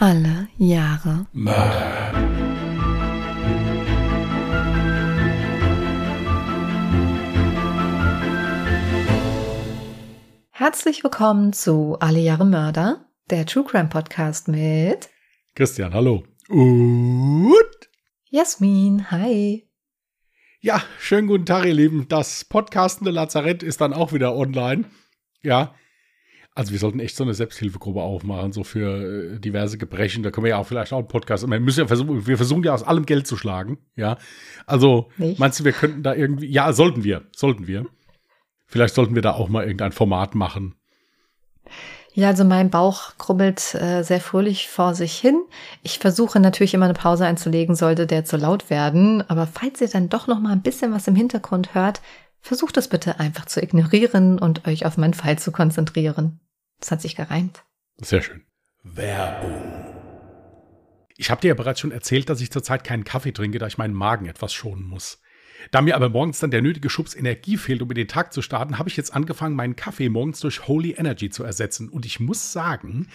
Alle Jahre Mörder. Herzlich willkommen zu Alle Jahre Mörder, der True Crime Podcast mit Christian, hallo. Und Jasmin, hi. ja, schönen guten Tag, ihr Lieben. Das podcastende Lazarett ist dann auch wieder online. Ja. Also wir sollten echt so eine Selbsthilfegruppe aufmachen, so für äh, diverse Gebrechen. Da können wir ja auch vielleicht auch einen Podcast. Wir müssen ja versuchen, wir versuchen ja aus allem Geld zu schlagen. Ja. Also Nicht? meinst du, wir könnten da irgendwie. Ja, sollten wir. Sollten wir. Vielleicht sollten wir da auch mal irgendein Format machen. Ja, also mein Bauch krummelt äh, sehr fröhlich vor sich hin. Ich versuche natürlich immer eine Pause einzulegen, sollte der zu laut werden. Aber falls ihr dann doch noch mal ein bisschen was im Hintergrund hört, versucht es bitte einfach zu ignorieren und euch auf meinen Fall zu konzentrieren. Das hat sich gereimt. Sehr schön. Werbung. Ich habe dir ja bereits schon erzählt, dass ich zurzeit keinen Kaffee trinke, da ich meinen Magen etwas schonen muss. Da mir aber morgens dann der nötige Schubs Energie fehlt, um in den Tag zu starten, habe ich jetzt angefangen, meinen Kaffee morgens durch Holy Energy zu ersetzen. Und ich muss sagen,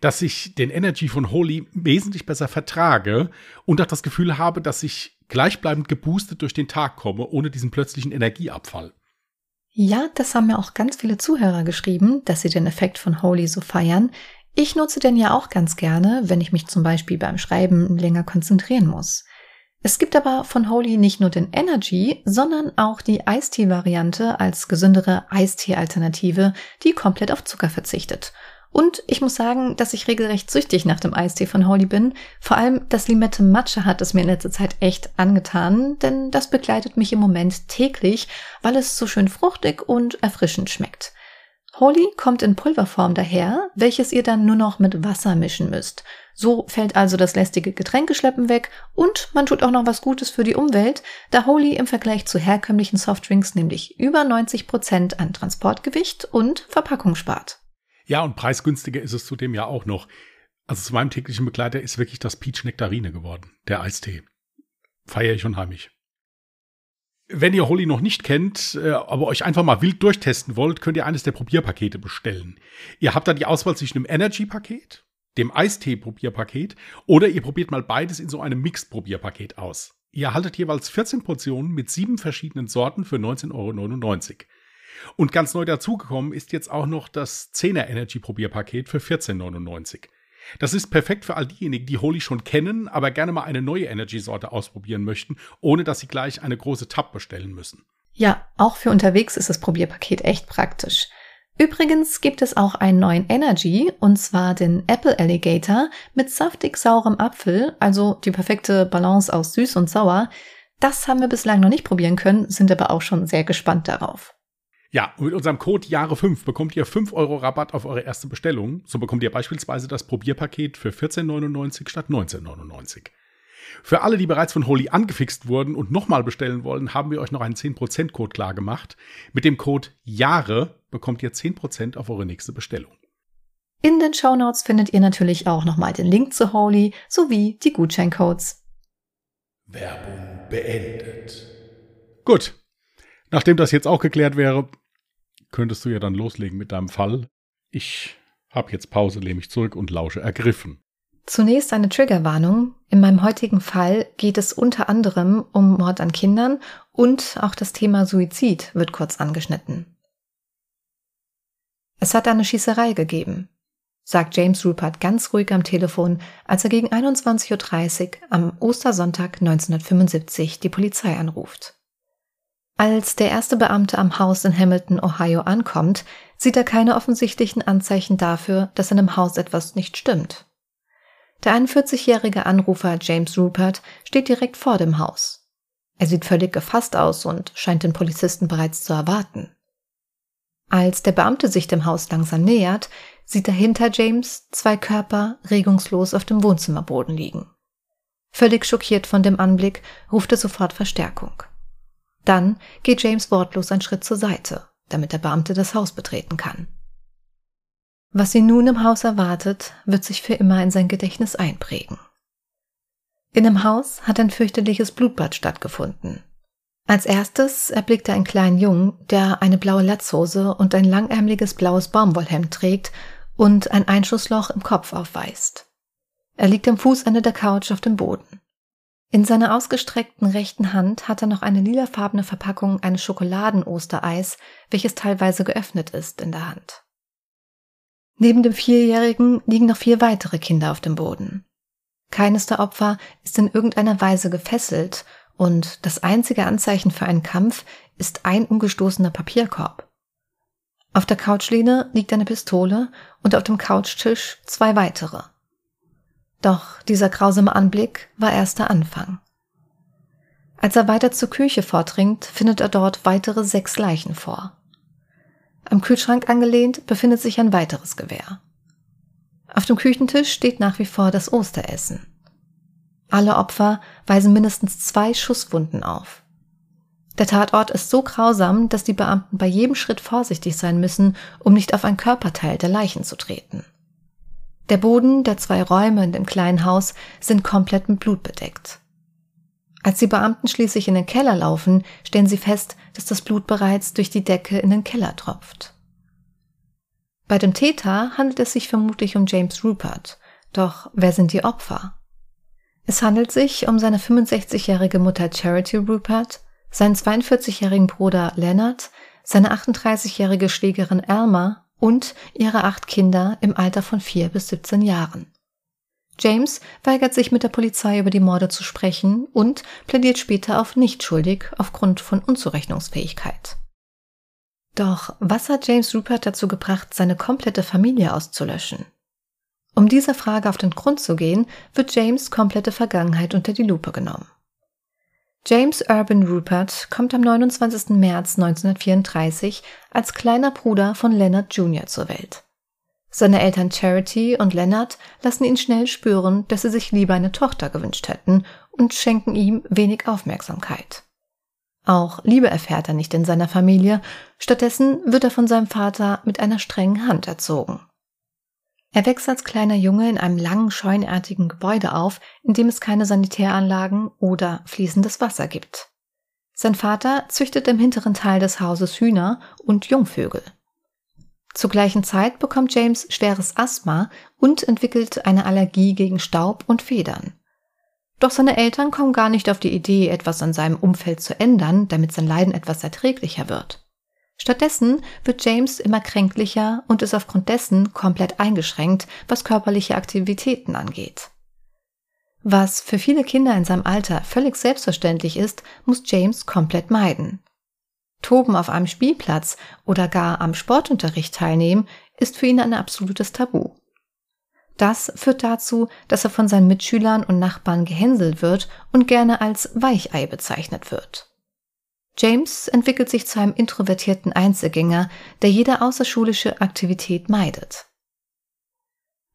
dass ich den Energy von Holy wesentlich besser vertrage und auch das Gefühl habe, dass ich gleichbleibend geboostet durch den Tag komme, ohne diesen plötzlichen Energieabfall. Ja, das haben mir auch ganz viele Zuhörer geschrieben, dass sie den Effekt von Holy so feiern. Ich nutze den ja auch ganz gerne, wenn ich mich zum Beispiel beim Schreiben länger konzentrieren muss. Es gibt aber von Holy nicht nur den Energy, sondern auch die Eistee-Variante als gesündere Eistee-Alternative, die komplett auf Zucker verzichtet. Und ich muss sagen, dass ich regelrecht süchtig nach dem Eistee von Holy bin. Vor allem das Limette Matcha hat es mir in letzter Zeit echt angetan, denn das begleitet mich im Moment täglich, weil es so schön fruchtig und erfrischend schmeckt. Holy kommt in Pulverform daher, welches ihr dann nur noch mit Wasser mischen müsst. So fällt also das lästige Getränkeschleppen weg und man tut auch noch was Gutes für die Umwelt, da Holy im Vergleich zu herkömmlichen Softdrinks nämlich über 90 Prozent an Transportgewicht und Verpackung spart. Ja, und preisgünstiger ist es zudem ja auch noch. Also zu meinem täglichen Begleiter ist wirklich das Peach Nektarine geworden, der Eistee. Feiere ich unheimlich. Wenn ihr Holy noch nicht kennt, äh, aber euch einfach mal wild durchtesten wollt, könnt ihr eines der Probierpakete bestellen. Ihr habt da die Auswahl zwischen dem Energy-Paket, dem Eistee-Probierpaket oder ihr probiert mal beides in so einem Mixed-Probierpaket aus. Ihr erhaltet jeweils 14 Portionen mit sieben verschiedenen Sorten für 19,99 Euro. Und ganz neu dazugekommen ist jetzt auch noch das 10er Energy Probierpaket für 14,99. Das ist perfekt für all diejenigen, die Holy schon kennen, aber gerne mal eine neue Energy-Sorte ausprobieren möchten, ohne dass sie gleich eine große Tab bestellen müssen. Ja, auch für unterwegs ist das Probierpaket echt praktisch. Übrigens gibt es auch einen neuen Energy, und zwar den Apple Alligator mit saftig saurem Apfel, also die perfekte Balance aus süß und sauer. Das haben wir bislang noch nicht probieren können, sind aber auch schon sehr gespannt darauf. Ja, und mit unserem Code Jahre5 bekommt ihr 5 Euro Rabatt auf eure erste Bestellung. So bekommt ihr beispielsweise das Probierpaket für 14,99 statt 19,99. Für alle, die bereits von Holy angefixt wurden und nochmal bestellen wollen, haben wir euch noch einen 10%-Code klar gemacht. Mit dem Code Jahre bekommt ihr 10% auf eure nächste Bestellung. In den Shownotes findet ihr natürlich auch nochmal den Link zu Holy sowie die Gutscheincodes. Werbung beendet. Gut. Nachdem das jetzt auch geklärt wäre, könntest du ja dann loslegen mit deinem Fall. Ich habe jetzt Pause, lehne mich zurück und lausche ergriffen. Zunächst eine Triggerwarnung. In meinem heutigen Fall geht es unter anderem um Mord an Kindern und auch das Thema Suizid wird kurz angeschnitten. Es hat eine Schießerei gegeben, sagt James Rupert ganz ruhig am Telefon, als er gegen 21.30 Uhr am Ostersonntag 1975 die Polizei anruft. Als der erste Beamte am Haus in Hamilton, Ohio ankommt, sieht er keine offensichtlichen Anzeichen dafür, dass in dem Haus etwas nicht stimmt. Der 41-jährige Anrufer James Rupert steht direkt vor dem Haus. Er sieht völlig gefasst aus und scheint den Polizisten bereits zu erwarten. Als der Beamte sich dem Haus langsam nähert, sieht er hinter James zwei Körper regungslos auf dem Wohnzimmerboden liegen. Völlig schockiert von dem Anblick ruft er sofort Verstärkung. Dann geht James wortlos einen Schritt zur Seite, damit der Beamte das Haus betreten kann. Was ihn nun im Haus erwartet, wird sich für immer in sein Gedächtnis einprägen. In dem Haus hat ein fürchterliches Blutbad stattgefunden. Als erstes erblickt er einen kleinen Jungen, der eine blaue Latzhose und ein langärmliches blaues Baumwollhemd trägt und ein Einschussloch im Kopf aufweist. Er liegt am Fußende der Couch auf dem Boden. In seiner ausgestreckten rechten Hand hat er noch eine lilafarbene Verpackung eines Schokoladen-Ostereis, welches teilweise geöffnet ist, in der Hand. Neben dem Vierjährigen liegen noch vier weitere Kinder auf dem Boden. Keines der Opfer ist in irgendeiner Weise gefesselt und das einzige Anzeichen für einen Kampf ist ein umgestoßener Papierkorb. Auf der Couchlehne liegt eine Pistole und auf dem Couchtisch zwei weitere. Doch dieser grausame Anblick war erst der Anfang. Als er weiter zur Küche vordringt, findet er dort weitere sechs Leichen vor. Am Kühlschrank angelehnt befindet sich ein weiteres Gewehr. Auf dem Küchentisch steht nach wie vor das Osteressen. Alle Opfer weisen mindestens zwei Schusswunden auf. Der Tatort ist so grausam, dass die Beamten bei jedem Schritt vorsichtig sein müssen, um nicht auf ein Körperteil der Leichen zu treten. Der Boden der zwei Räume in dem kleinen Haus sind komplett mit Blut bedeckt. Als die Beamten schließlich in den Keller laufen, stellen sie fest, dass das Blut bereits durch die Decke in den Keller tropft. Bei dem Täter handelt es sich vermutlich um James Rupert, doch wer sind die Opfer? Es handelt sich um seine 65-jährige Mutter Charity Rupert, seinen 42-jährigen Bruder Leonard, seine 38-jährige Schwägerin Elma und ihre acht Kinder im Alter von vier bis 17 Jahren. James weigert sich mit der Polizei über die Morde zu sprechen und plädiert später auf nicht schuldig aufgrund von Unzurechnungsfähigkeit. Doch was hat James Rupert dazu gebracht, seine komplette Familie auszulöschen? Um dieser Frage auf den Grund zu gehen, wird James komplette Vergangenheit unter die Lupe genommen. James Urban Rupert kommt am 29. März 1934 als kleiner Bruder von Leonard Jr. zur Welt. Seine Eltern Charity und Leonard lassen ihn schnell spüren, dass sie sich lieber eine Tochter gewünscht hätten und schenken ihm wenig Aufmerksamkeit. Auch Liebe erfährt er nicht in seiner Familie, stattdessen wird er von seinem Vater mit einer strengen Hand erzogen. Er wächst als kleiner Junge in einem langen, scheunartigen Gebäude auf, in dem es keine Sanitäranlagen oder fließendes Wasser gibt. Sein Vater züchtet im hinteren Teil des Hauses Hühner und Jungvögel. Zur gleichen Zeit bekommt James schweres Asthma und entwickelt eine Allergie gegen Staub und Federn. Doch seine Eltern kommen gar nicht auf die Idee, etwas an seinem Umfeld zu ändern, damit sein Leiden etwas erträglicher wird. Stattdessen wird James immer kränklicher und ist aufgrund dessen komplett eingeschränkt, was körperliche Aktivitäten angeht. Was für viele Kinder in seinem Alter völlig selbstverständlich ist, muss James komplett meiden. Toben auf einem Spielplatz oder gar am Sportunterricht teilnehmen, ist für ihn ein absolutes Tabu. Das führt dazu, dass er von seinen Mitschülern und Nachbarn gehänselt wird und gerne als Weichei bezeichnet wird. James entwickelt sich zu einem introvertierten Einzelgänger, der jede außerschulische Aktivität meidet.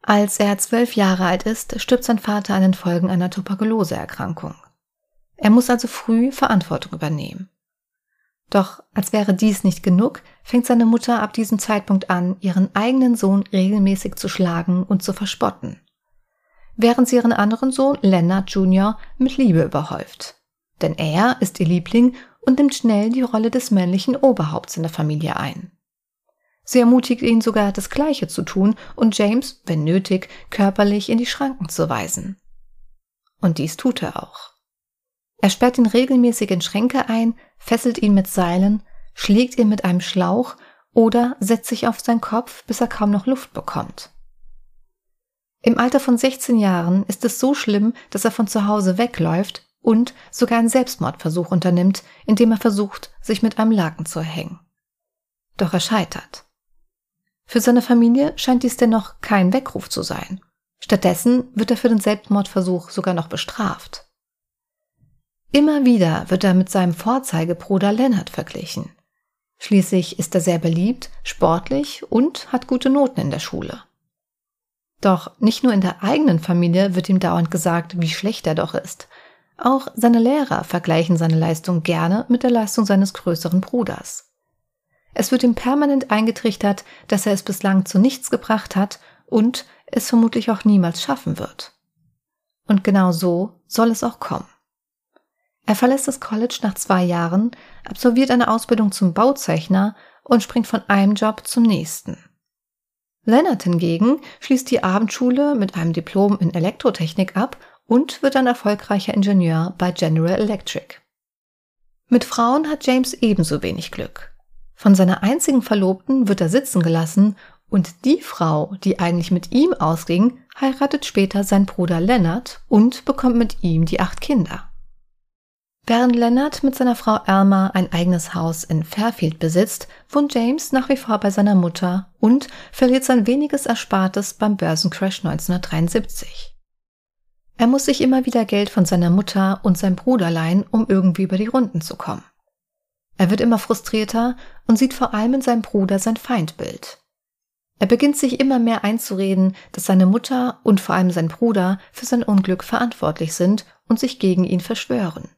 Als er zwölf Jahre alt ist, stirbt sein Vater an den Folgen einer Tuberkuloseerkrankung. Er muss also früh Verantwortung übernehmen. Doch als wäre dies nicht genug, fängt seine Mutter ab diesem Zeitpunkt an, ihren eigenen Sohn regelmäßig zu schlagen und zu verspotten. Während sie ihren anderen Sohn Leonard Jr. mit Liebe überhäuft. Denn er ist ihr Liebling und nimmt schnell die Rolle des männlichen Oberhaupts in der Familie ein. Sie ermutigt ihn sogar, das Gleiche zu tun und James, wenn nötig, körperlich in die Schranken zu weisen. Und dies tut er auch. Er sperrt ihn regelmäßig in Schränke ein, fesselt ihn mit Seilen, schlägt ihn mit einem Schlauch oder setzt sich auf seinen Kopf, bis er kaum noch Luft bekommt. Im Alter von 16 Jahren ist es so schlimm, dass er von zu Hause wegläuft und sogar einen Selbstmordversuch unternimmt, indem er versucht, sich mit einem Laken zu erhängen. Doch er scheitert. Für seine Familie scheint dies dennoch kein Weckruf zu sein. Stattdessen wird er für den Selbstmordversuch sogar noch bestraft. Immer wieder wird er mit seinem Vorzeigebruder Leonard verglichen. Schließlich ist er sehr beliebt, sportlich und hat gute Noten in der Schule. Doch nicht nur in der eigenen Familie wird ihm dauernd gesagt, wie schlecht er doch ist, auch seine Lehrer vergleichen seine Leistung gerne mit der Leistung seines größeren Bruders. Es wird ihm permanent eingetrichtert, dass er es bislang zu nichts gebracht hat und es vermutlich auch niemals schaffen wird. Und genau so soll es auch kommen. Er verlässt das College nach zwei Jahren, absolviert eine Ausbildung zum Bauzeichner und springt von einem Job zum nächsten. Leonard hingegen schließt die Abendschule mit einem Diplom in Elektrotechnik ab und wird ein erfolgreicher Ingenieur bei General Electric. Mit Frauen hat James ebenso wenig Glück. Von seiner einzigen Verlobten wird er sitzen gelassen und die Frau, die eigentlich mit ihm ausging, heiratet später sein Bruder Leonard und bekommt mit ihm die acht Kinder. Während Leonard mit seiner Frau Alma ein eigenes Haus in Fairfield besitzt, wohnt James nach wie vor bei seiner Mutter und verliert sein weniges Erspartes beim Börsencrash 1973. Er muss sich immer wieder Geld von seiner Mutter und seinem Bruder leihen, um irgendwie über die Runden zu kommen. Er wird immer frustrierter und sieht vor allem in seinem Bruder sein Feindbild. Er beginnt sich immer mehr einzureden, dass seine Mutter und vor allem sein Bruder für sein Unglück verantwortlich sind und sich gegen ihn verschwören.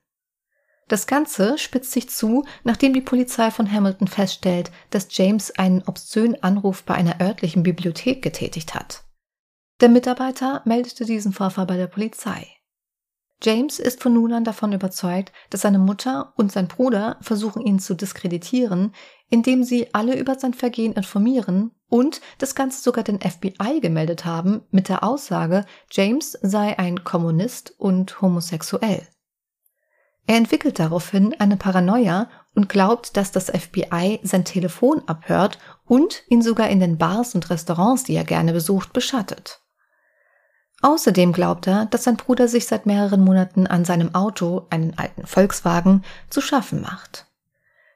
Das Ganze spitzt sich zu, nachdem die Polizei von Hamilton feststellt, dass James einen obszönen Anruf bei einer örtlichen Bibliothek getätigt hat. Der Mitarbeiter meldete diesen Vorfall bei der Polizei. James ist von nun an davon überzeugt, dass seine Mutter und sein Bruder versuchen, ihn zu diskreditieren, indem sie alle über sein Vergehen informieren und das Ganze sogar den FBI gemeldet haben mit der Aussage, James sei ein Kommunist und homosexuell. Er entwickelt daraufhin eine Paranoia und glaubt, dass das FBI sein Telefon abhört und ihn sogar in den Bars und Restaurants, die er gerne besucht, beschattet. Außerdem glaubt er, dass sein Bruder sich seit mehreren Monaten an seinem Auto, einen alten Volkswagen, zu schaffen macht.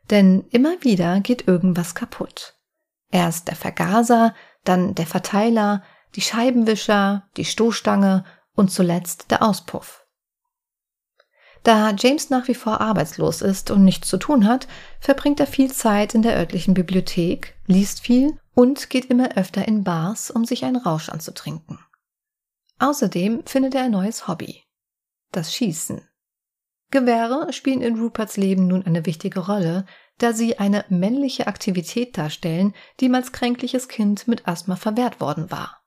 Denn immer wieder geht irgendwas kaputt. Erst der Vergaser, dann der Verteiler, die Scheibenwischer, die Stoßstange und zuletzt der Auspuff. Da James nach wie vor arbeitslos ist und nichts zu tun hat, verbringt er viel Zeit in der örtlichen Bibliothek, liest viel und geht immer öfter in Bars, um sich einen Rausch anzutrinken. Außerdem findet er ein neues Hobby. Das Schießen. Gewehre spielen in Ruperts Leben nun eine wichtige Rolle, da sie eine männliche Aktivität darstellen, die ihm als kränkliches Kind mit Asthma verwehrt worden war.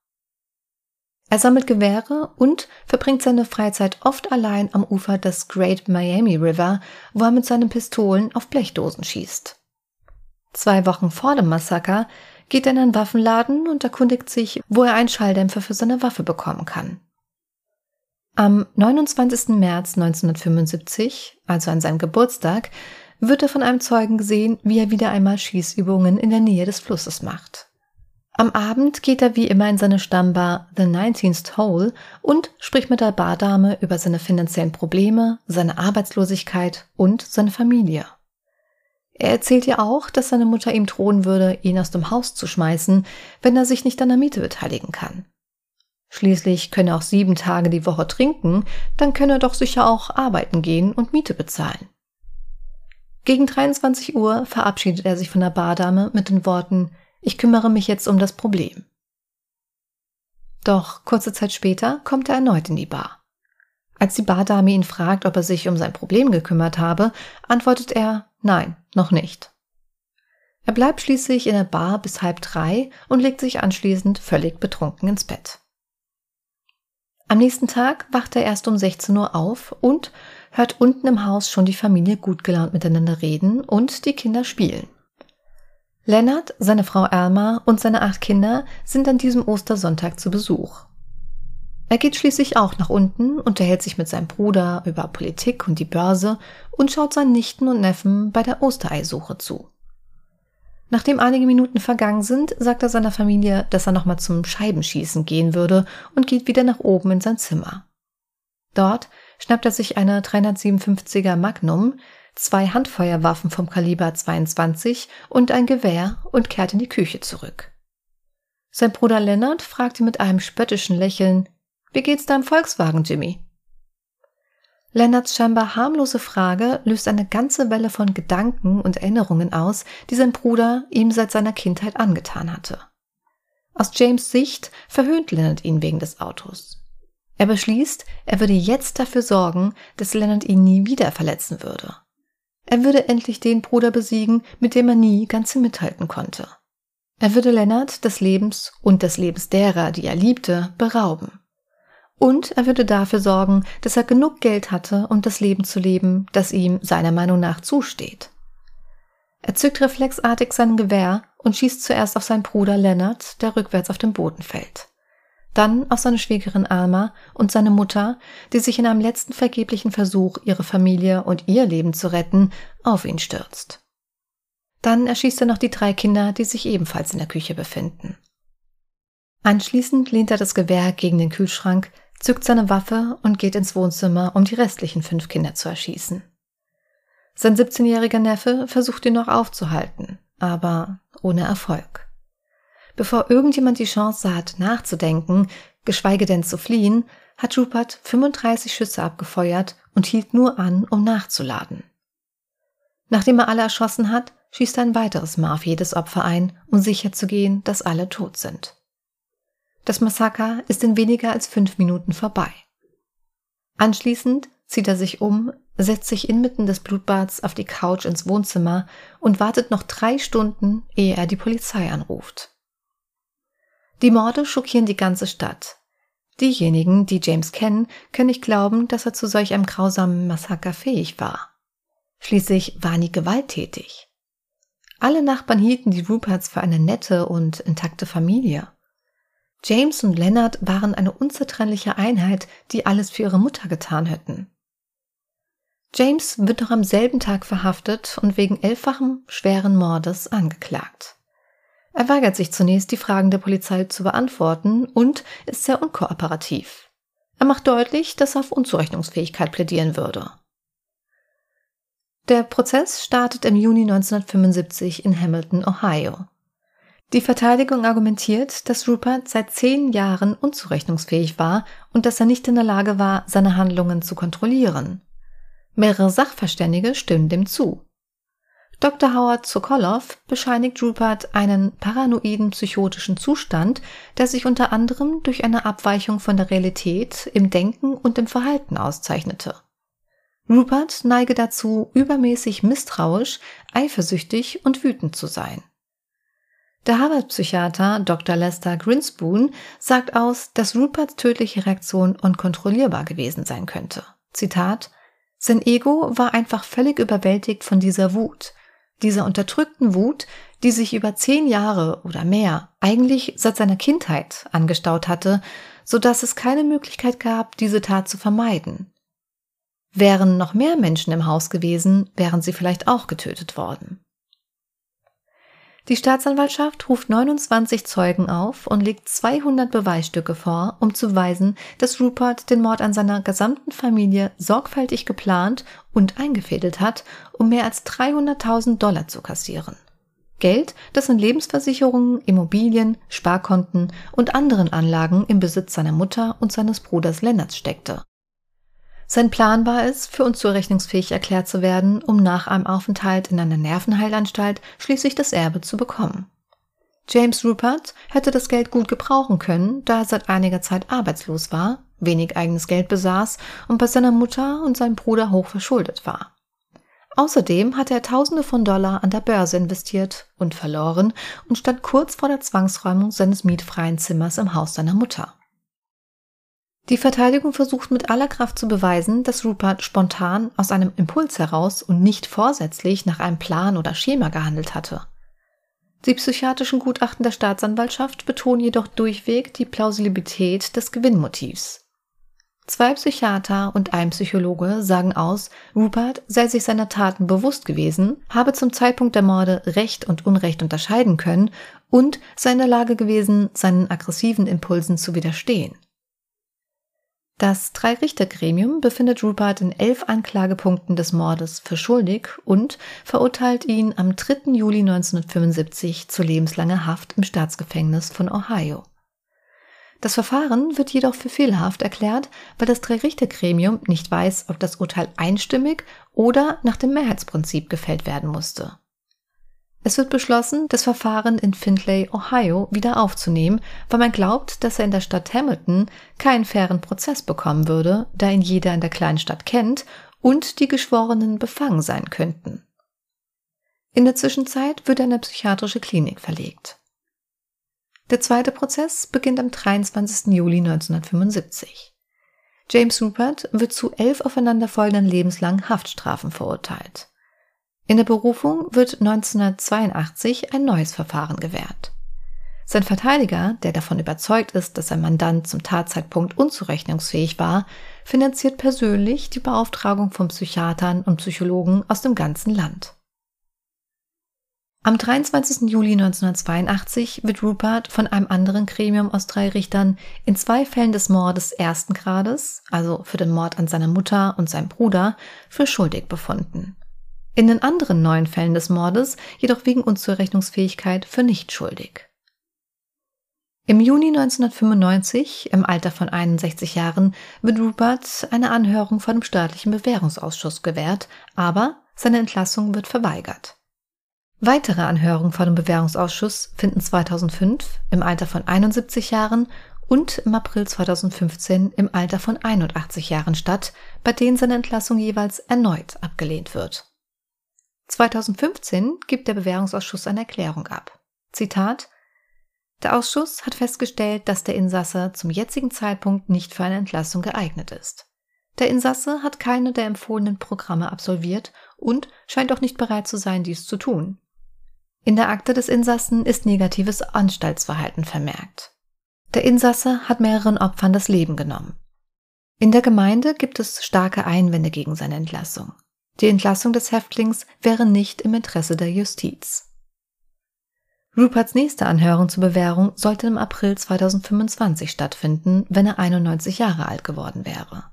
Er sammelt Gewehre und verbringt seine Freizeit oft allein am Ufer des Great Miami River, wo er mit seinen Pistolen auf Blechdosen schießt. Zwei Wochen vor dem Massaker geht er in einen Waffenladen und erkundigt sich, wo er einen Schalldämpfer für seine Waffe bekommen kann. Am 29. März 1975, also an seinem Geburtstag, wird er von einem Zeugen gesehen, wie er wieder einmal Schießübungen in der Nähe des Flusses macht. Am Abend geht er wie immer in seine Stammbar The 19th Hole und spricht mit der Bardame über seine finanziellen Probleme, seine Arbeitslosigkeit und seine Familie. Er erzählt ihr auch, dass seine Mutter ihm drohen würde, ihn aus dem Haus zu schmeißen, wenn er sich nicht an der Miete beteiligen kann. Schließlich könne er auch sieben Tage die Woche trinken, dann könne er doch sicher auch arbeiten gehen und Miete bezahlen. Gegen 23 Uhr verabschiedet er sich von der Bardame mit den Worten ich kümmere mich jetzt um das Problem. Doch kurze Zeit später kommt er erneut in die Bar. Als die Bardame ihn fragt, ob er sich um sein Problem gekümmert habe, antwortet er Nein, noch nicht. Er bleibt schließlich in der Bar bis halb drei und legt sich anschließend völlig betrunken ins Bett. Am nächsten Tag wacht er erst um 16 Uhr auf und hört unten im Haus schon die Familie gut gelaunt miteinander reden und die Kinder spielen. Lennart, seine Frau Alma und seine acht Kinder sind an diesem Ostersonntag zu Besuch. Er geht schließlich auch nach unten, unterhält sich mit seinem Bruder über Politik und die Börse und schaut seinen Nichten und Neffen bei der Ostereisuche zu. Nachdem einige Minuten vergangen sind, sagt er seiner Familie, dass er nochmal zum Scheibenschießen gehen würde und geht wieder nach oben in sein Zimmer. Dort schnappt er sich eine 357er Magnum, zwei Handfeuerwaffen vom Kaliber 22 und ein Gewehr und kehrt in die Küche zurück. Sein Bruder Leonard fragt ihn mit einem spöttischen Lächeln, wie geht's deinem Volkswagen, Jimmy? Leonards scheinbar harmlose Frage löst eine ganze Welle von Gedanken und Erinnerungen aus, die sein Bruder ihm seit seiner Kindheit angetan hatte. Aus James Sicht verhöhnt Leonard ihn wegen des Autos. Er beschließt, er würde jetzt dafür sorgen, dass Leonard ihn nie wieder verletzen würde. Er würde endlich den Bruder besiegen, mit dem er nie ganz mithalten konnte. Er würde Lennart des Lebens und des Lebens derer, die er liebte, berauben. Und er würde dafür sorgen, dass er genug Geld hatte, um das Leben zu leben, das ihm seiner Meinung nach zusteht. Er zückt reflexartig sein Gewehr und schießt zuerst auf seinen Bruder Leonard, der rückwärts auf dem Boden fällt. Dann auf seine Schwägerin Alma und seine Mutter, die sich in einem letzten vergeblichen Versuch, ihre Familie und ihr Leben zu retten, auf ihn stürzt. Dann erschießt er noch die drei Kinder, die sich ebenfalls in der Küche befinden. Anschließend lehnt er das Gewehr gegen den Kühlschrank, zückt seine Waffe und geht ins Wohnzimmer, um die restlichen fünf Kinder zu erschießen. Sein 17-jähriger Neffe versucht ihn noch aufzuhalten, aber ohne Erfolg. Bevor irgendjemand die Chance hat, nachzudenken, geschweige denn zu fliehen, hat Rupert 35 Schüsse abgefeuert und hielt nur an, um nachzuladen. Nachdem er alle erschossen hat, schießt er ein weiteres Mal auf jedes Opfer ein, um sicherzugehen, dass alle tot sind. Das Massaker ist in weniger als fünf Minuten vorbei. Anschließend zieht er sich um, setzt sich inmitten des Blutbads auf die Couch ins Wohnzimmer und wartet noch drei Stunden, ehe er die Polizei anruft. Die Morde schockieren die ganze Stadt. Diejenigen, die James kennen, können nicht glauben, dass er zu solch einem grausamen Massaker fähig war. Schließlich war nie gewalttätig. Alle Nachbarn hielten die Ruperts für eine nette und intakte Familie. James und Leonard waren eine unzertrennliche Einheit, die alles für ihre Mutter getan hätten. James wird noch am selben Tag verhaftet und wegen elffachem schweren Mordes angeklagt. Er weigert sich zunächst, die Fragen der Polizei zu beantworten und ist sehr unkooperativ. Er macht deutlich, dass er auf Unzurechnungsfähigkeit plädieren würde. Der Prozess startet im Juni 1975 in Hamilton, Ohio. Die Verteidigung argumentiert, dass Rupert seit zehn Jahren unzurechnungsfähig war und dass er nicht in der Lage war, seine Handlungen zu kontrollieren. Mehrere Sachverständige stimmen dem zu. Dr. Howard Sokolov bescheinigt Rupert einen paranoiden psychotischen Zustand, der sich unter anderem durch eine Abweichung von der Realität im Denken und im Verhalten auszeichnete. Rupert neige dazu, übermäßig misstrauisch, eifersüchtig und wütend zu sein. Der Harvard-Psychiater Dr. Lester Grinspoon sagt aus, dass Ruperts tödliche Reaktion unkontrollierbar gewesen sein könnte. Zitat Sein Ego war einfach völlig überwältigt von dieser Wut, dieser unterdrückten Wut, die sich über zehn Jahre oder mehr, eigentlich seit seiner Kindheit, angestaut hatte, so dass es keine Möglichkeit gab, diese Tat zu vermeiden. Wären noch mehr Menschen im Haus gewesen, wären sie vielleicht auch getötet worden. Die Staatsanwaltschaft ruft 29 Zeugen auf und legt 200 Beweisstücke vor, um zu weisen, dass Rupert den Mord an seiner gesamten Familie sorgfältig geplant und eingefädelt hat, um mehr als 300.000 Dollar zu kassieren. Geld, das in Lebensversicherungen, Immobilien, Sparkonten und anderen Anlagen im Besitz seiner Mutter und seines Bruders Lennarts steckte. Sein Plan war es, für unzurechnungsfähig erklärt zu werden, um nach einem Aufenthalt in einer Nervenheilanstalt schließlich das Erbe zu bekommen. James Rupert hätte das Geld gut gebrauchen können, da er seit einiger Zeit arbeitslos war, wenig eigenes Geld besaß und bei seiner Mutter und seinem Bruder hoch verschuldet war. Außerdem hatte er Tausende von Dollar an der Börse investiert und verloren und stand kurz vor der Zwangsräumung seines mietfreien Zimmers im Haus seiner Mutter. Die Verteidigung versucht mit aller Kraft zu beweisen, dass Rupert spontan aus einem Impuls heraus und nicht vorsätzlich nach einem Plan oder Schema gehandelt hatte. Die psychiatrischen Gutachten der Staatsanwaltschaft betonen jedoch durchweg die Plausibilität des Gewinnmotivs. Zwei Psychiater und ein Psychologe sagen aus, Rupert sei sich seiner Taten bewusst gewesen, habe zum Zeitpunkt der Morde Recht und Unrecht unterscheiden können und sei in der Lage gewesen, seinen aggressiven Impulsen zu widerstehen. Das Drei-Richter-Gremium befindet Rupert in elf Anklagepunkten des Mordes für schuldig und verurteilt ihn am 3. Juli 1975 zu lebenslanger Haft im Staatsgefängnis von Ohio. Das Verfahren wird jedoch für fehlerhaft erklärt, weil das Drei-Richter-Gremium nicht weiß, ob das Urteil einstimmig oder nach dem Mehrheitsprinzip gefällt werden musste. Es wird beschlossen, das Verfahren in Findlay, Ohio wieder aufzunehmen, weil man glaubt, dass er in der Stadt Hamilton keinen fairen Prozess bekommen würde, da ihn jeder in der kleinen Stadt kennt und die Geschworenen befangen sein könnten. In der Zwischenzeit wird er in eine psychiatrische Klinik verlegt. Der zweite Prozess beginnt am 23. Juli 1975. James Rupert wird zu elf aufeinanderfolgenden lebenslangen Haftstrafen verurteilt. In der Berufung wird 1982 ein neues Verfahren gewährt. Sein Verteidiger, der davon überzeugt ist, dass sein Mandant zum Tatzeitpunkt unzurechnungsfähig war, finanziert persönlich die Beauftragung von Psychiatern und Psychologen aus dem ganzen Land. Am 23. Juli 1982 wird Rupert von einem anderen Gremium aus drei Richtern in zwei Fällen des Mordes ersten Grades, also für den Mord an seiner Mutter und seinem Bruder, für schuldig befunden. In den anderen neun Fällen des Mordes jedoch wegen Unzurechnungsfähigkeit für nicht schuldig. Im Juni 1995, im Alter von 61 Jahren, wird Rupert eine Anhörung vor dem staatlichen Bewährungsausschuss gewährt, aber seine Entlassung wird verweigert. Weitere Anhörungen vor dem Bewährungsausschuss finden 2005 im Alter von 71 Jahren und im April 2015 im Alter von 81 Jahren statt, bei denen seine Entlassung jeweils erneut abgelehnt wird. 2015 gibt der Bewährungsausschuss eine Erklärung ab. Zitat der Ausschuss hat festgestellt, dass der Insasse zum jetzigen Zeitpunkt nicht für eine Entlassung geeignet ist. Der Insasse hat keine der empfohlenen Programme absolviert und scheint auch nicht bereit zu sein, dies zu tun. In der Akte des Insassen ist negatives Anstaltsverhalten vermerkt. Der Insasse hat mehreren Opfern das Leben genommen. In der Gemeinde gibt es starke Einwände gegen seine Entlassung. Die Entlassung des Häftlings wäre nicht im Interesse der Justiz. Ruperts nächste Anhörung zur Bewährung sollte im April 2025 stattfinden, wenn er 91 Jahre alt geworden wäre.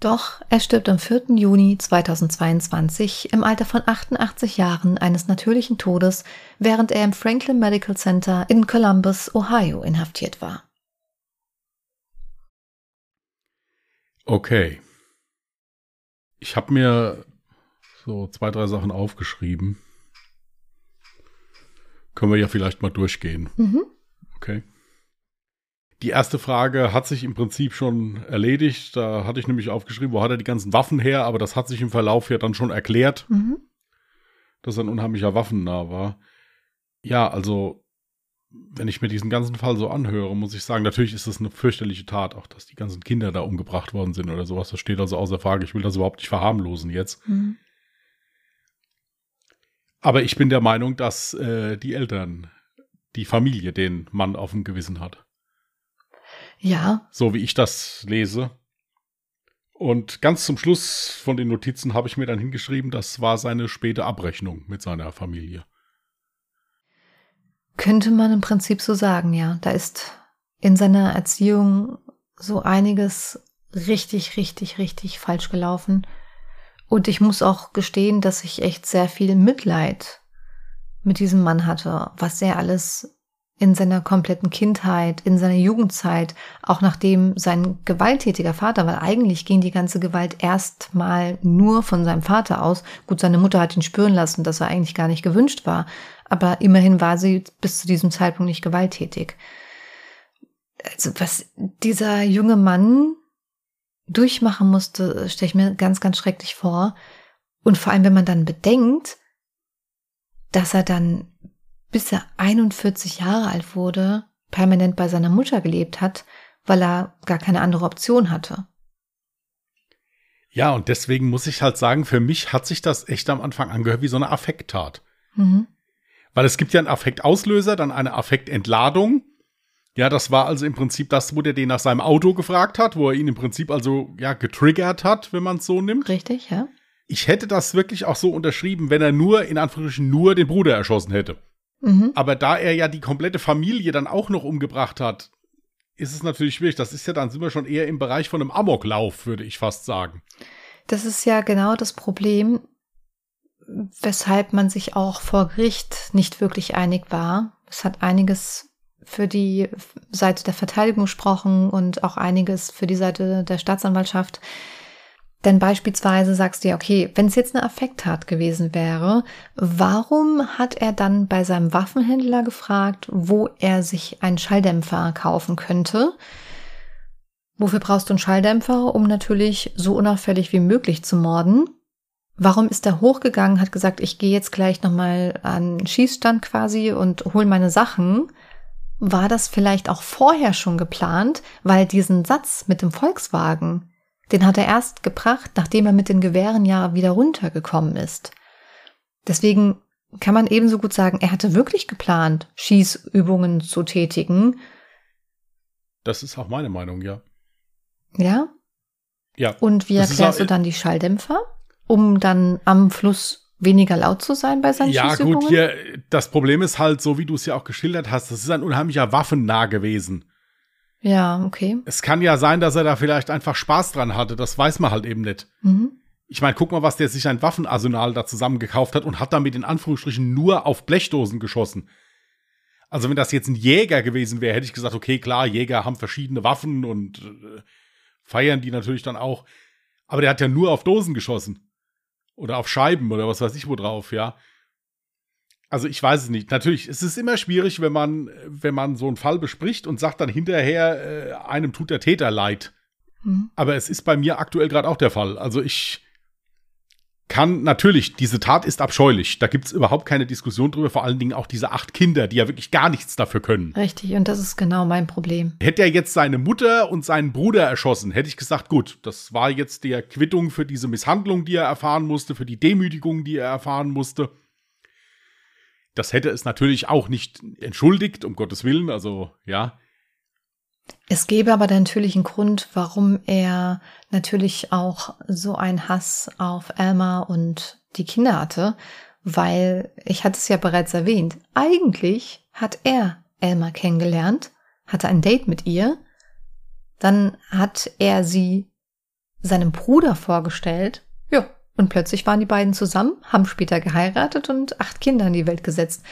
Doch er stirbt am 4. Juni 2022 im Alter von 88 Jahren eines natürlichen Todes, während er im Franklin Medical Center in Columbus, Ohio inhaftiert war. Okay. Ich habe mir so zwei, drei Sachen aufgeschrieben. Können wir ja vielleicht mal durchgehen. Mhm. Okay. Die erste Frage hat sich im Prinzip schon erledigt. Da hatte ich nämlich aufgeschrieben, wo hat er die ganzen Waffen her, aber das hat sich im Verlauf ja dann schon erklärt, mhm. dass er ein unheimlicher Waffennah war. Ja, also, wenn ich mir diesen ganzen Fall so anhöre, muss ich sagen, natürlich ist das eine fürchterliche Tat, auch dass die ganzen Kinder da umgebracht worden sind oder sowas. Das steht also außer Frage. Ich will das überhaupt nicht verharmlosen jetzt. Mhm. Aber ich bin der Meinung, dass äh, die Eltern, die Familie den Mann auf dem Gewissen hat. Ja. So wie ich das lese. Und ganz zum Schluss von den Notizen habe ich mir dann hingeschrieben, das war seine späte Abrechnung mit seiner Familie. Könnte man im Prinzip so sagen, ja. Da ist in seiner Erziehung so einiges richtig, richtig, richtig falsch gelaufen. Und ich muss auch gestehen, dass ich echt sehr viel Mitleid mit diesem Mann hatte, was er alles in seiner kompletten Kindheit, in seiner Jugendzeit, auch nachdem sein gewalttätiger Vater, weil eigentlich ging die ganze Gewalt erstmal nur von seinem Vater aus. Gut, seine Mutter hat ihn spüren lassen, dass er eigentlich gar nicht gewünscht war, aber immerhin war sie bis zu diesem Zeitpunkt nicht gewalttätig. Also was dieser junge Mann durchmachen musste, stelle ich mir ganz, ganz schrecklich vor. Und vor allem, wenn man dann bedenkt, dass er dann, bis er 41 Jahre alt wurde, permanent bei seiner Mutter gelebt hat, weil er gar keine andere Option hatte. Ja, und deswegen muss ich halt sagen, für mich hat sich das echt am Anfang angehört wie so eine Affekttat. Mhm. Weil es gibt ja einen Affektauslöser, dann eine Affektentladung ja, das war also im Prinzip das, wo der den nach seinem Auto gefragt hat, wo er ihn im Prinzip also ja getriggert hat, wenn man es so nimmt. Richtig, ja. Ich hätte das wirklich auch so unterschrieben, wenn er nur, in Anführungsstrichen, nur den Bruder erschossen hätte. Mhm. Aber da er ja die komplette Familie dann auch noch umgebracht hat, ist es natürlich schwierig. Das ist ja dann sind wir schon eher im Bereich von einem Amoklauf, würde ich fast sagen. Das ist ja genau das Problem, weshalb man sich auch vor Gericht nicht wirklich einig war. Es hat einiges für die Seite der Verteidigung gesprochen und auch einiges für die Seite der Staatsanwaltschaft. Denn beispielsweise sagst du ja, okay, wenn es jetzt eine Affekttat gewesen wäre, warum hat er dann bei seinem Waffenhändler gefragt, wo er sich einen Schalldämpfer kaufen könnte? Wofür brauchst du einen Schalldämpfer, um natürlich so unauffällig wie möglich zu morden? Warum ist er hochgegangen, hat gesagt, ich gehe jetzt gleich nochmal an den Schießstand quasi und hol meine Sachen? War das vielleicht auch vorher schon geplant, weil diesen Satz mit dem Volkswagen, den hat er erst gebracht, nachdem er mit den Gewehren ja wieder runtergekommen ist. Deswegen kann man ebenso gut sagen, er hatte wirklich geplant, Schießübungen zu tätigen. Das ist auch meine Meinung, ja. Ja? Ja. Und wie erklärst auch- du dann die Schalldämpfer? Um dann am Fluss weniger laut zu sein bei seinen Ja, gut, hier, das Problem ist halt, so wie du es ja auch geschildert hast, das ist ein unheimlicher Waffennah gewesen. Ja, okay. Es kann ja sein, dass er da vielleicht einfach Spaß dran hatte, das weiß man halt eben nicht. Mhm. Ich meine, guck mal, was der sich ein Waffenarsenal da zusammengekauft hat und hat damit in Anführungsstrichen nur auf Blechdosen geschossen. Also wenn das jetzt ein Jäger gewesen wäre, hätte ich gesagt, okay, klar, Jäger haben verschiedene Waffen und äh, feiern die natürlich dann auch. Aber der hat ja nur auf Dosen geschossen. Oder auf Scheiben oder was weiß ich wo drauf, ja. Also ich weiß es nicht. Natürlich, es ist immer schwierig, wenn man, wenn man so einen Fall bespricht und sagt dann hinterher, äh, einem tut der Täter leid. Mhm. Aber es ist bei mir aktuell gerade auch der Fall. Also ich kann natürlich, diese Tat ist abscheulich. Da gibt's überhaupt keine Diskussion drüber. Vor allen Dingen auch diese acht Kinder, die ja wirklich gar nichts dafür können. Richtig, und das ist genau mein Problem. Hätte er jetzt seine Mutter und seinen Bruder erschossen, hätte ich gesagt, gut, das war jetzt der Quittung für diese Misshandlung, die er erfahren musste, für die Demütigung, die er erfahren musste. Das hätte es natürlich auch nicht entschuldigt, um Gottes Willen. Also, ja. Es gäbe aber natürlich einen Grund, warum er natürlich auch so einen Hass auf Elma und die Kinder hatte, weil ich hatte es ja bereits erwähnt. Eigentlich hat er Elma kennengelernt, hatte ein Date mit ihr, dann hat er sie seinem Bruder vorgestellt, ja, und plötzlich waren die beiden zusammen, haben später geheiratet und acht Kinder in die Welt gesetzt.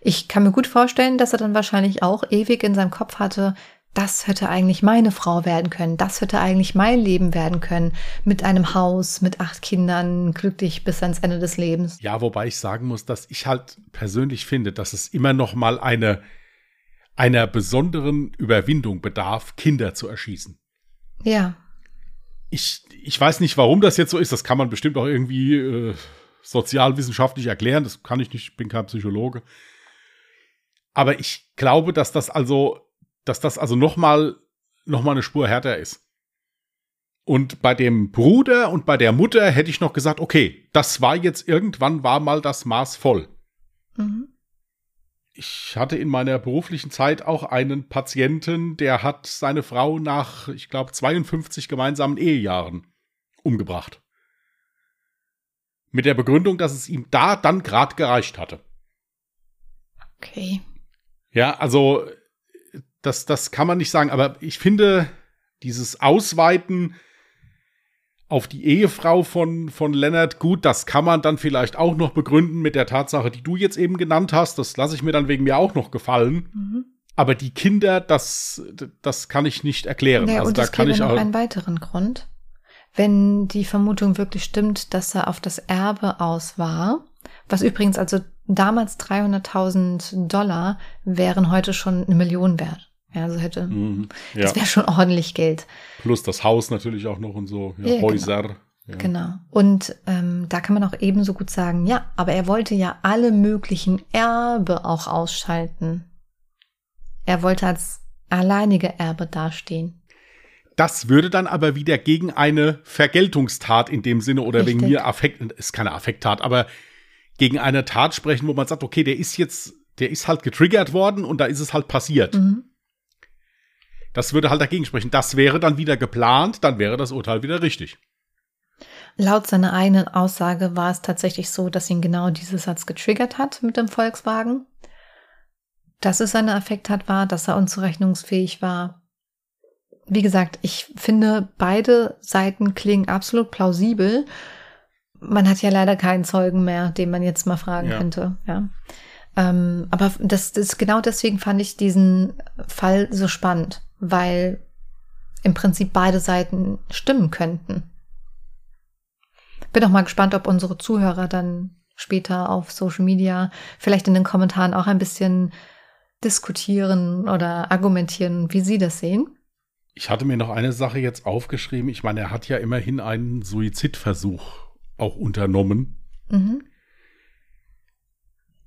Ich kann mir gut vorstellen, dass er dann wahrscheinlich auch ewig in seinem Kopf hatte, das hätte eigentlich meine Frau werden können, das hätte eigentlich mein Leben werden können, mit einem Haus, mit acht Kindern, glücklich bis ans Ende des Lebens. Ja, wobei ich sagen muss, dass ich halt persönlich finde, dass es immer noch mal eine einer besonderen Überwindung bedarf, Kinder zu erschießen. Ja, Ich, ich weiß nicht, warum das jetzt so ist. Das kann man bestimmt auch irgendwie äh, sozialwissenschaftlich erklären. Das kann ich nicht, ich bin kein Psychologe. Aber ich glaube, dass das also, dass das also noch mal, noch mal eine Spur härter ist. Und bei dem Bruder und bei der Mutter hätte ich noch gesagt, okay, das war jetzt irgendwann war mal das Maß voll. mhm. Ich hatte in meiner beruflichen Zeit auch einen Patienten, der hat seine Frau nach, ich glaube, 52 gemeinsamen Ehejahren umgebracht. Mit der Begründung, dass es ihm da dann gerade gereicht hatte. okay. Ja, also das, das kann man nicht sagen, aber ich finde, dieses Ausweiten auf die Ehefrau von, von Leonard, gut, das kann man dann vielleicht auch noch begründen mit der Tatsache, die du jetzt eben genannt hast. Das lasse ich mir dann wegen mir auch noch gefallen. Mhm. Aber die Kinder, das, das kann ich nicht erklären. Ja, also und da es kann ich auch. einen weiteren Grund. Wenn die Vermutung wirklich stimmt, dass er auf das Erbe aus war, was übrigens also damals 300.000 Dollar wären heute schon eine Million wert. Ja, also hätte, Mhm, ja. das wäre schon ordentlich Geld. Plus das Haus natürlich auch noch und so. Ja, Ja, genau. Häuser. Ja. Genau. Und ähm, da kann man auch ebenso gut sagen, ja, aber er wollte ja alle möglichen Erbe auch ausschalten. Er wollte als alleiniger Erbe dastehen. Das würde dann aber wieder gegen eine Vergeltungstat in dem Sinne oder wegen Richtig. mir Affekt, ist keine Affekttat, aber gegen eine Tat sprechen, wo man sagt, okay, der ist jetzt, der ist halt getriggert worden und da ist es halt passiert. Mhm. Das würde halt dagegen sprechen. Das wäre dann wieder geplant, dann wäre das Urteil wieder richtig. Laut seiner eigenen Aussage war es tatsächlich so, dass ihn genau dieser Satz getriggert hat mit dem Volkswagen. Dass es eine Affekttat war, dass er unzurechnungsfähig war. Wie gesagt, ich finde, beide Seiten klingen absolut plausibel. Man hat ja leider keinen Zeugen mehr, den man jetzt mal fragen Ja. könnte. Ja. Ähm, aber das, das genau deswegen fand ich diesen Fall so spannend, weil im Prinzip beide Seiten stimmen könnten. Bin auch mal gespannt, ob unsere Zuhörer dann später auf Social Media vielleicht in den Kommentaren auch ein bisschen diskutieren oder argumentieren, wie sie das sehen. Ich hatte mir noch eine Sache jetzt aufgeschrieben. Ich meine, er hat ja immerhin einen Suizidversuch auch unternommen. Mhm.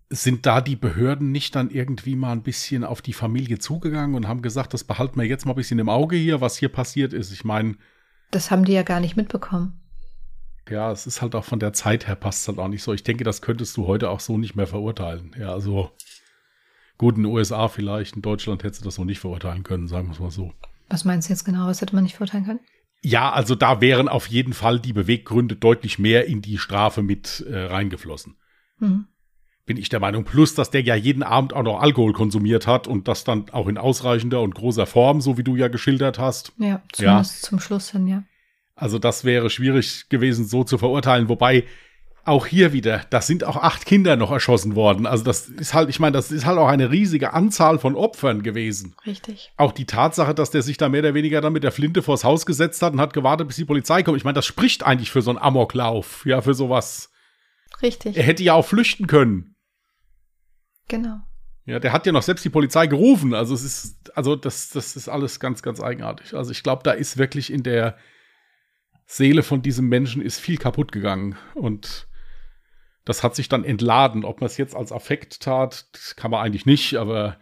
Sind da die Behörden nicht dann irgendwie mal ein bisschen auf die Familie zugegangen und haben gesagt, das behalten wir jetzt mal ein bisschen im Auge hier, was hier passiert ist? Ich meine, Das haben die ja gar nicht mitbekommen. Ja, es ist halt auch von der Zeit her passt halt auch nicht so. Ich denke, das könntest du heute auch so nicht mehr verurteilen. Ja, also gut, in den USA vielleicht, in Deutschland hättest du das noch nicht verurteilen können, sagen wir es mal so. Was meinst du jetzt genau? Was hätte man nicht verurteilen können? Ja, also da wären auf jeden Fall die Beweggründe deutlich mehr in die Strafe mit äh, reingeflossen. Mhm. Bin ich der Meinung. Plus, dass der ja jeden Abend auch noch Alkohol konsumiert hat und das dann auch in ausreichender und großer Form, so wie du ja geschildert hast. Ja, zumindest ja. zum Schluss hin, ja. Also das wäre schwierig gewesen, so zu verurteilen. Wobei auch hier wieder, das sind auch acht Kinder noch erschossen worden. Also das ist halt, ich meine, das ist halt auch eine riesige Anzahl von Opfern gewesen. Richtig. Auch die Tatsache, dass der sich da mehr oder weniger dann mit der Flinte vors Haus gesetzt hat und hat gewartet, bis die Polizei kommt. Ich meine, das spricht eigentlich für so einen Amoklauf, ja, für sowas. Richtig. Er hätte ja auch flüchten können. Genau. Ja, der hat ja noch selbst die Polizei gerufen. Also es ist, also das, das ist alles ganz, ganz eigenartig. Also ich glaube, da ist wirklich in der Seele von diesem Menschen ist viel kaputt gegangen und das hat sich dann entladen. Ob man es jetzt als Affekt tat, kann man eigentlich nicht, aber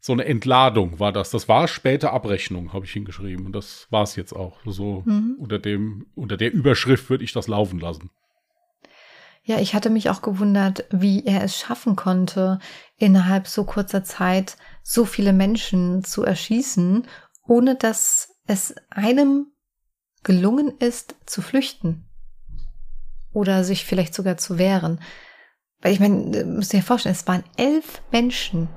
so eine Entladung war das. Das war späte Abrechnung, habe ich hingeschrieben. Und das war es jetzt auch. So mhm. unter dem, unter der Überschrift würde ich das laufen lassen. Ja, ich hatte mich auch gewundert, wie er es schaffen konnte, innerhalb so kurzer Zeit so viele Menschen zu erschießen, ohne dass es einem gelungen ist, zu flüchten oder sich vielleicht sogar zu wehren. Weil ich meine, müsst ihr vorstellen, es waren elf Menschen.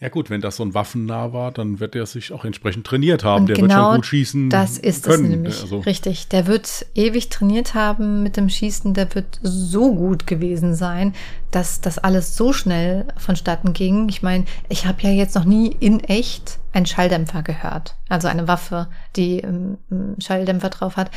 Ja gut, wenn das so ein waffennah war, dann wird er sich auch entsprechend trainiert haben. Und der genau wird schon gut schießen. Das ist können. es nämlich. Also. Richtig. Der wird ewig trainiert haben mit dem Schießen. Der wird so gut gewesen sein, dass das alles so schnell vonstatten ging. Ich meine, ich habe ja jetzt noch nie in echt einen Schalldämpfer gehört. Also eine Waffe, die einen Schalldämpfer drauf hat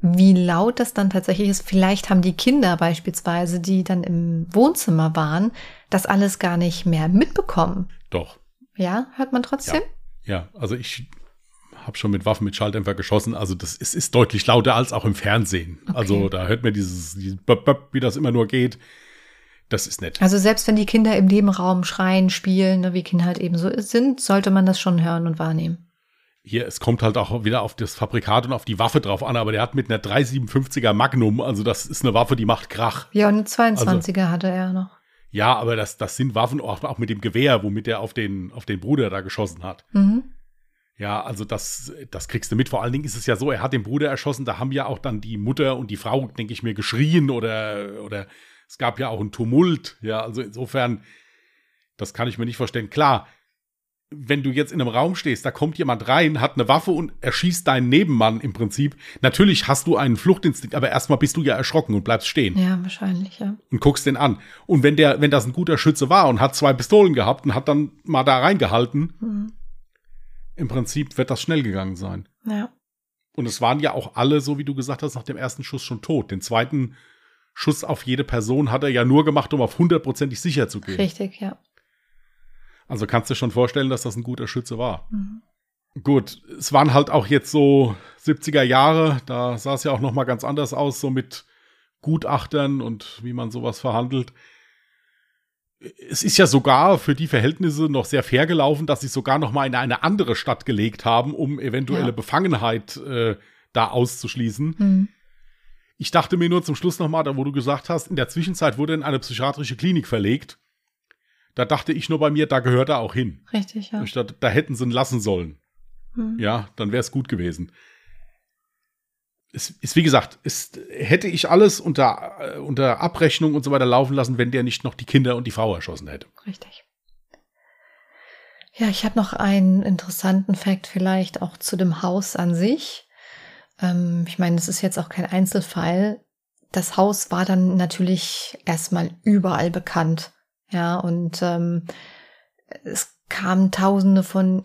wie laut das dann tatsächlich ist. Vielleicht haben die Kinder beispielsweise, die dann im Wohnzimmer waren, das alles gar nicht mehr mitbekommen. Doch. Ja, hört man trotzdem? Ja, ja also ich habe schon mit Waffen mit Schalldämpfer geschossen. Also das ist, ist deutlich lauter als auch im Fernsehen. Okay. Also da hört man dieses, dieses Böp, Böp, wie das immer nur geht. Das ist nett. Also selbst wenn die Kinder im Nebenraum schreien, spielen, ne, wie Kinder halt eben so sind, sollte man das schon hören und wahrnehmen hier, es kommt halt auch wieder auf das Fabrikat und auf die Waffe drauf an, aber der hat mit einer 357er Magnum, also das ist eine Waffe, die macht Krach. Ja, und eine 22er also, hatte er noch. Ja, aber das, das sind Waffen auch, auch mit dem Gewehr, womit er auf den, auf den Bruder da geschossen hat. Mhm. Ja, also das, das kriegst du mit. Vor allen Dingen ist es ja so, er hat den Bruder erschossen, da haben ja auch dann die Mutter und die Frau, denke ich mir, geschrien oder, oder es gab ja auch einen Tumult. Ja, also insofern, das kann ich mir nicht vorstellen. Klar, wenn du jetzt in einem Raum stehst, da kommt jemand rein, hat eine Waffe und erschießt deinen Nebenmann im Prinzip. Natürlich hast du einen Fluchtinstinkt, aber erstmal bist du ja erschrocken und bleibst stehen. Ja, wahrscheinlich, ja. Und guckst den an. Und wenn der, wenn das ein guter Schütze war und hat zwei Pistolen gehabt und hat dann mal da reingehalten, mhm. im Prinzip wird das schnell gegangen sein. Ja. Und es waren ja auch alle, so wie du gesagt hast, nach dem ersten Schuss schon tot. Den zweiten Schuss auf jede Person hat er ja nur gemacht, um auf hundertprozentig sicher zu gehen. Richtig, ja. Also kannst du dir schon vorstellen, dass das ein guter Schütze war. Mhm. Gut, es waren halt auch jetzt so 70er Jahre, da sah es ja auch noch mal ganz anders aus, so mit Gutachtern und wie man sowas verhandelt. Es ist ja sogar für die Verhältnisse noch sehr fair gelaufen, dass sie sogar noch mal in eine andere Stadt gelegt haben, um eventuelle ja. Befangenheit äh, da auszuschließen. Mhm. Ich dachte mir nur zum Schluss noch mal, da wo du gesagt hast, in der Zwischenzeit wurde in eine psychiatrische Klinik verlegt. Da dachte ich nur bei mir, da gehört er auch hin. Richtig, ja. Dachte, da hätten sie ihn lassen sollen. Hm. Ja, dann wäre es gut gewesen. Es ist, wie gesagt, ist, hätte ich alles unter, äh, unter Abrechnung und so weiter laufen lassen, wenn der nicht noch die Kinder und die Frau erschossen hätte. Richtig. Ja, ich habe noch einen interessanten Fakt vielleicht auch zu dem Haus an sich. Ähm, ich meine, das ist jetzt auch kein Einzelfall. Das Haus war dann natürlich erstmal überall bekannt. Ja, und ähm, es kamen tausende von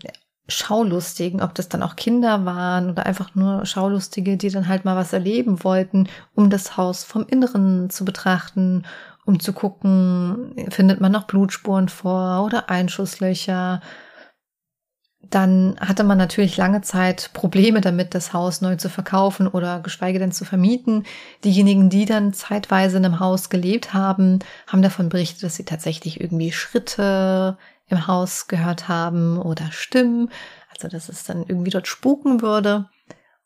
Schaulustigen, ob das dann auch Kinder waren oder einfach nur Schaulustige, die dann halt mal was erleben wollten, um das Haus vom Inneren zu betrachten, um zu gucken, findet man noch Blutspuren vor oder Einschusslöcher dann hatte man natürlich lange Zeit Probleme damit, das Haus neu zu verkaufen oder geschweige denn zu vermieten. Diejenigen, die dann zeitweise in einem Haus gelebt haben, haben davon berichtet, dass sie tatsächlich irgendwie Schritte im Haus gehört haben oder Stimmen, also dass es dann irgendwie dort spuken würde.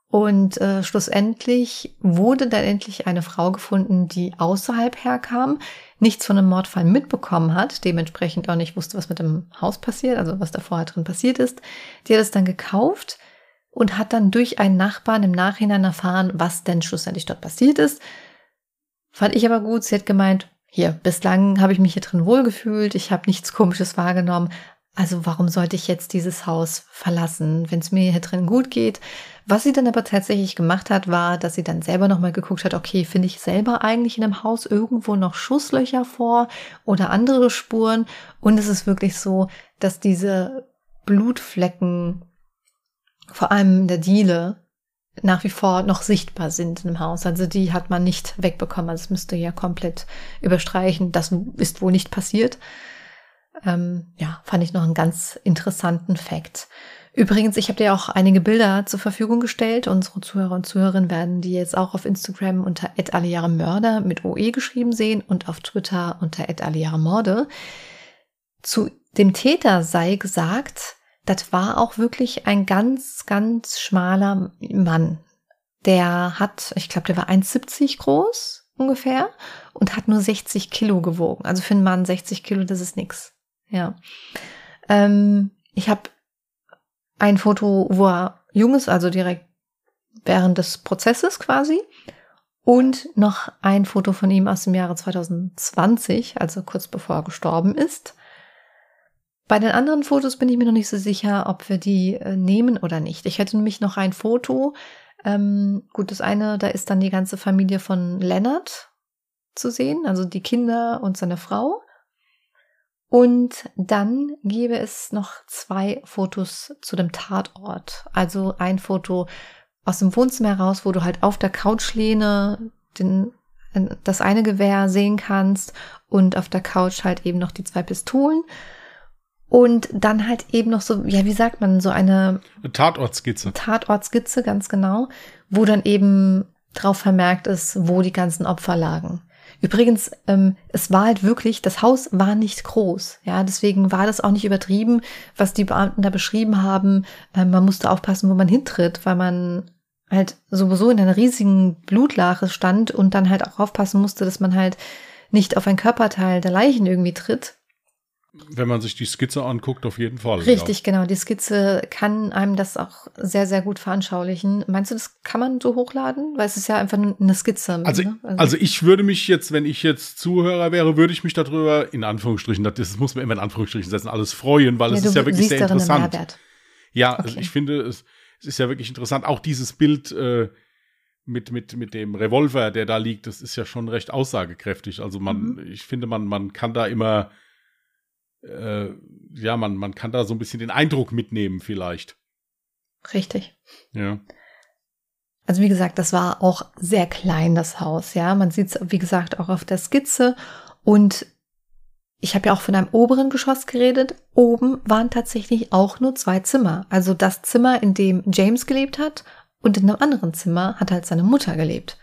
Und äh, schlussendlich wurde dann endlich eine Frau gefunden, die außerhalb herkam, nichts von einem Mordfall mitbekommen hat, dementsprechend auch nicht wusste, was mit dem Haus passiert, also was da vorher drin passiert ist. Die hat es dann gekauft und hat dann durch einen Nachbarn im Nachhinein erfahren, was denn schlussendlich dort passiert ist. Fand ich aber gut. Sie hat gemeint, hier, bislang habe ich mich hier drin wohlgefühlt, ich habe nichts Komisches wahrgenommen. Also warum sollte ich jetzt dieses Haus verlassen, wenn es mir hier drin gut geht? Was sie dann aber tatsächlich gemacht hat, war, dass sie dann selber nochmal geguckt hat, okay, finde ich selber eigentlich in einem Haus irgendwo noch Schusslöcher vor oder andere Spuren? Und es ist wirklich so, dass diese Blutflecken, vor allem in der Diele, nach wie vor noch sichtbar sind im Haus. Also die hat man nicht wegbekommen. Also es müsste ja komplett überstreichen. Das ist wohl nicht passiert. Ähm, ja, fand ich noch einen ganz interessanten Fakt. Übrigens, ich habe dir auch einige Bilder zur Verfügung gestellt. Unsere Zuhörer und Zuhörerinnen werden die jetzt auch auf Instagram unter Mörder mit OE geschrieben sehen und auf Twitter unter Morde. Zu dem Täter sei gesagt, das war auch wirklich ein ganz, ganz schmaler Mann. Der hat, ich glaube, der war 1,70 groß ungefähr und hat nur 60 Kilo gewogen. Also für einen Mann 60 Kilo, das ist nix. Ja. Ähm, ich habe ein Foto, wo er jung ist, also direkt während des Prozesses quasi. Und noch ein Foto von ihm aus dem Jahre 2020, also kurz bevor er gestorben ist. Bei den anderen Fotos bin ich mir noch nicht so sicher, ob wir die äh, nehmen oder nicht. Ich hätte nämlich noch ein Foto. Ähm, gut, das eine, da ist dann die ganze Familie von Leonard zu sehen, also die Kinder und seine Frau. Und dann gäbe es noch zwei Fotos zu dem Tatort. Also ein Foto aus dem Wohnzimmer heraus, wo du halt auf der Couchlehne den, das eine Gewehr sehen kannst und auf der Couch halt eben noch die zwei Pistolen. Und dann halt eben noch so, ja, wie sagt man, so eine, Tatortskizze. Tatortskizze, ganz genau, wo dann eben drauf vermerkt ist, wo die ganzen Opfer lagen. Übrigens, ähm, es war halt wirklich, das Haus war nicht groß, ja, deswegen war das auch nicht übertrieben, was die Beamten da beschrieben haben. Ähm, man musste aufpassen, wo man hintritt, weil man halt sowieso in einer riesigen Blutlache stand und dann halt auch aufpassen musste, dass man halt nicht auf ein Körperteil der Leichen irgendwie tritt. Wenn man sich die Skizze anguckt, auf jeden Fall. Richtig, ja. genau. Die Skizze kann einem das auch sehr, sehr gut veranschaulichen. Meinst du, das kann man so hochladen? Weil es ist ja einfach eine Skizze. Also, ne? also, also, ich würde mich jetzt, wenn ich jetzt Zuhörer wäre, würde ich mich darüber, in Anführungsstrichen, das muss man immer in Anführungsstrichen setzen, alles freuen, weil ja, es ist ja wirklich sehr interessant. Ja, also okay. also ich finde, es, es, ist ja wirklich interessant. Auch dieses Bild äh, mit, mit, mit dem Revolver, der da liegt, das ist ja schon recht aussagekräftig. Also man, mhm. ich finde, man, man kann da immer äh, ja, man, man kann da so ein bisschen den Eindruck mitnehmen, vielleicht. Richtig. Ja. Also wie gesagt, das war auch sehr klein, das Haus, ja. Man sieht es, wie gesagt, auch auf der Skizze. Und ich habe ja auch von einem oberen Geschoss geredet. Oben waren tatsächlich auch nur zwei Zimmer. Also das Zimmer, in dem James gelebt hat und in einem anderen Zimmer hat halt seine Mutter gelebt.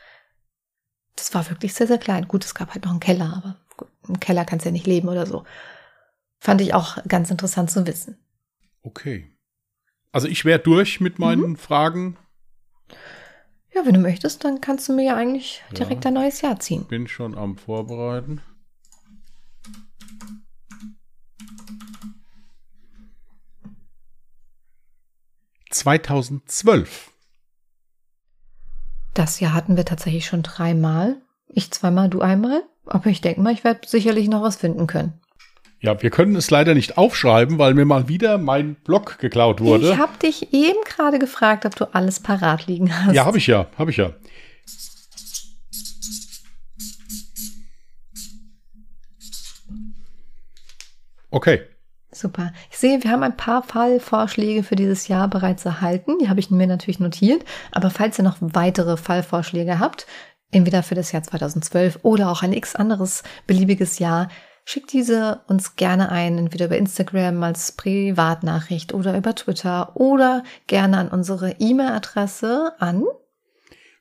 Das war wirklich sehr, sehr klein. Gut, es gab halt noch einen Keller, aber gut, im Keller kannst du ja nicht leben oder so. Fand ich auch ganz interessant zu wissen. Okay. Also ich wäre durch mit meinen mhm. Fragen. Ja, wenn du möchtest, dann kannst du mir ja eigentlich direkt ja, ein neues Jahr ziehen. Bin schon am Vorbereiten. »2012«. Das Jahr hatten wir tatsächlich schon dreimal. Ich zweimal, du einmal. Aber ich denke mal, ich werde sicherlich noch was finden können. Ja, wir können es leider nicht aufschreiben, weil mir mal wieder mein Blog geklaut wurde. Ich habe dich eben gerade gefragt, ob du alles parat liegen hast. Ja, habe ich ja, habe ich ja. Okay. Super. Ich sehe, wir haben ein paar Fallvorschläge für dieses Jahr bereits erhalten. Die habe ich mir natürlich notiert. Aber falls ihr noch weitere Fallvorschläge habt, entweder für das Jahr 2012 oder auch ein x anderes beliebiges Jahr, Schickt diese uns gerne ein, entweder über Instagram als Privatnachricht oder über Twitter oder gerne an unsere E-Mail-Adresse an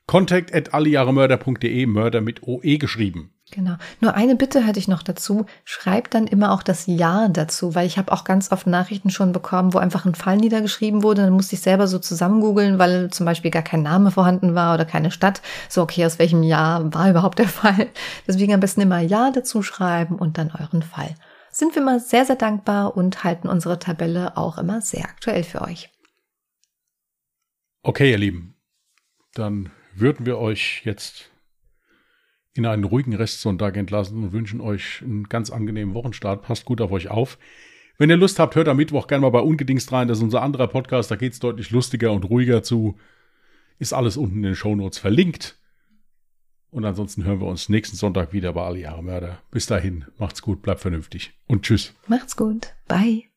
contact at allejahremörder.de, Mörder mit OE geschrieben. Genau. Nur eine Bitte hätte ich noch dazu. Schreibt dann immer auch das Ja dazu, weil ich habe auch ganz oft Nachrichten schon bekommen, wo einfach ein Fall niedergeschrieben wurde. Dann musste ich selber so zusammengoogeln, weil zum Beispiel gar kein Name vorhanden war oder keine Stadt. So, okay, aus welchem Jahr war überhaupt der Fall? Deswegen am besten immer Ja dazu schreiben und dann euren Fall. Sind wir mal sehr, sehr dankbar und halten unsere Tabelle auch immer sehr aktuell für euch. Okay, ihr Lieben. Dann würden wir euch jetzt in einen ruhigen Restsonntag entlassen und wünschen euch einen ganz angenehmen Wochenstart. Passt gut auf euch auf. Wenn ihr Lust habt, hört am Mittwoch gerne mal bei Ungedingst rein. Das ist unser anderer Podcast. Da geht es deutlich lustiger und ruhiger zu. Ist alles unten in den Shownotes verlinkt. Und ansonsten hören wir uns nächsten Sonntag wieder bei Alle Jahre Mörder. Bis dahin, macht's gut, bleibt vernünftig und tschüss. Macht's gut. Bye.